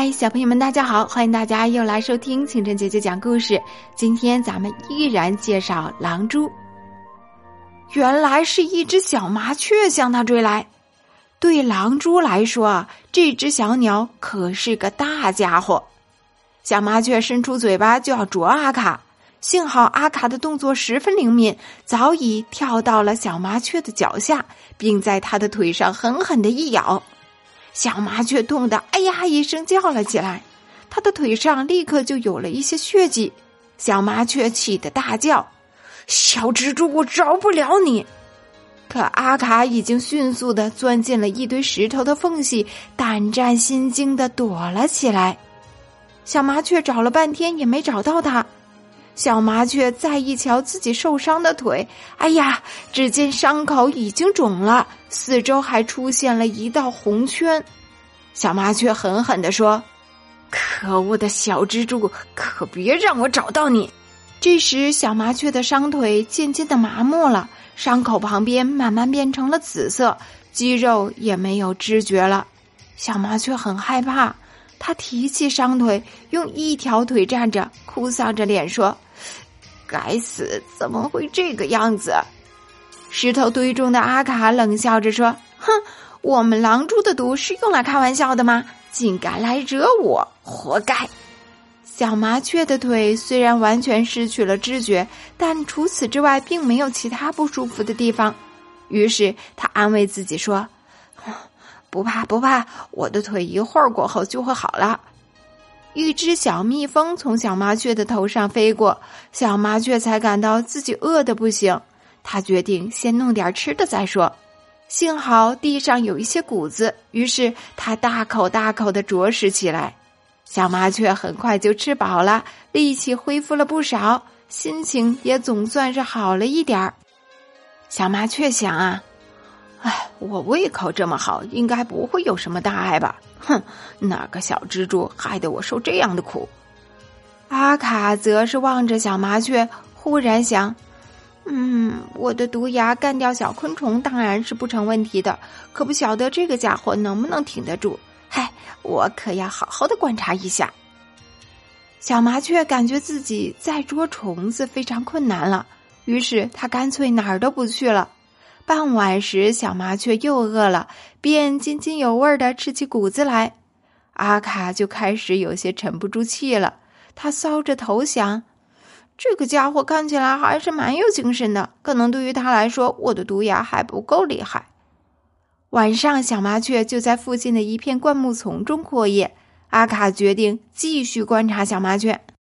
嗨，小朋友们，大家好！欢迎大家又来收听清晨姐姐讲故事。今天咱们依然介绍狼蛛。原来是一只小麻雀向他追来。对狼蛛来说，这只小鸟可是个大家伙。小麻雀伸出嘴巴就要啄阿卡，幸好阿卡的动作十分灵敏，早已跳到了小麻雀的脚下，并在它的腿上狠狠的一咬。小麻雀痛得“哎呀”一声叫了起来，它的腿上立刻就有了一些血迹。小麻雀气得大叫：“小蜘蛛，我饶不了你！”可阿卡已经迅速的钻进了一堆石头的缝隙，胆战心惊的躲了起来。小麻雀找了半天也没找到它。小麻雀再一瞧自己受伤的腿，哎呀！只见伤口已经肿了，四周还出现了一道红圈。小麻雀狠狠地说：“可恶的小蜘蛛，可别让我找到你！”这时，小麻雀的伤腿渐渐的麻木了，伤口旁边慢慢变成了紫色，肌肉也没有知觉了。小麻雀很害怕，他提起伤腿，用一条腿站着，哭丧着脸说。该死！怎么会这个样子？石头堆中的阿卡冷笑着说：“哼，我们狼蛛的毒是用来开玩笑的吗？竟敢来惹我，活该！”小麻雀的腿虽然完全失去了知觉，但除此之外并没有其他不舒服的地方。于是他安慰自己说：“不怕不怕，我的腿一会儿过后就会好了。”一只小蜜蜂从小麻雀的头上飞过，小麻雀才感到自己饿得不行。他决定先弄点吃的再说。幸好地上有一些谷子，于是他大口大口的啄食起来。小麻雀很快就吃饱了，力气恢复了不少，心情也总算是好了一点儿。小麻雀想啊。哎，我胃口这么好，应该不会有什么大碍吧？哼，哪个小蜘蛛害得我受这样的苦？阿卡则是望着小麻雀，忽然想：嗯，我的毒牙干掉小昆虫当然是不成问题的，可不晓得这个家伙能不能挺得住。嗨，我可要好好的观察一下。小麻雀感觉自己在捉虫子非常困难了，于是他干脆哪儿都不去了。傍晚时，小麻雀又饿了，便津津有味的吃起谷子来。阿卡就开始有些沉不住气了。他搔着头想：这个家伙看起来还是蛮有精神的，可能对于他来说，我的毒牙还不够厉害。晚上，小麻雀就在附近的一片灌木丛中过夜。阿卡决定继续观察小麻雀。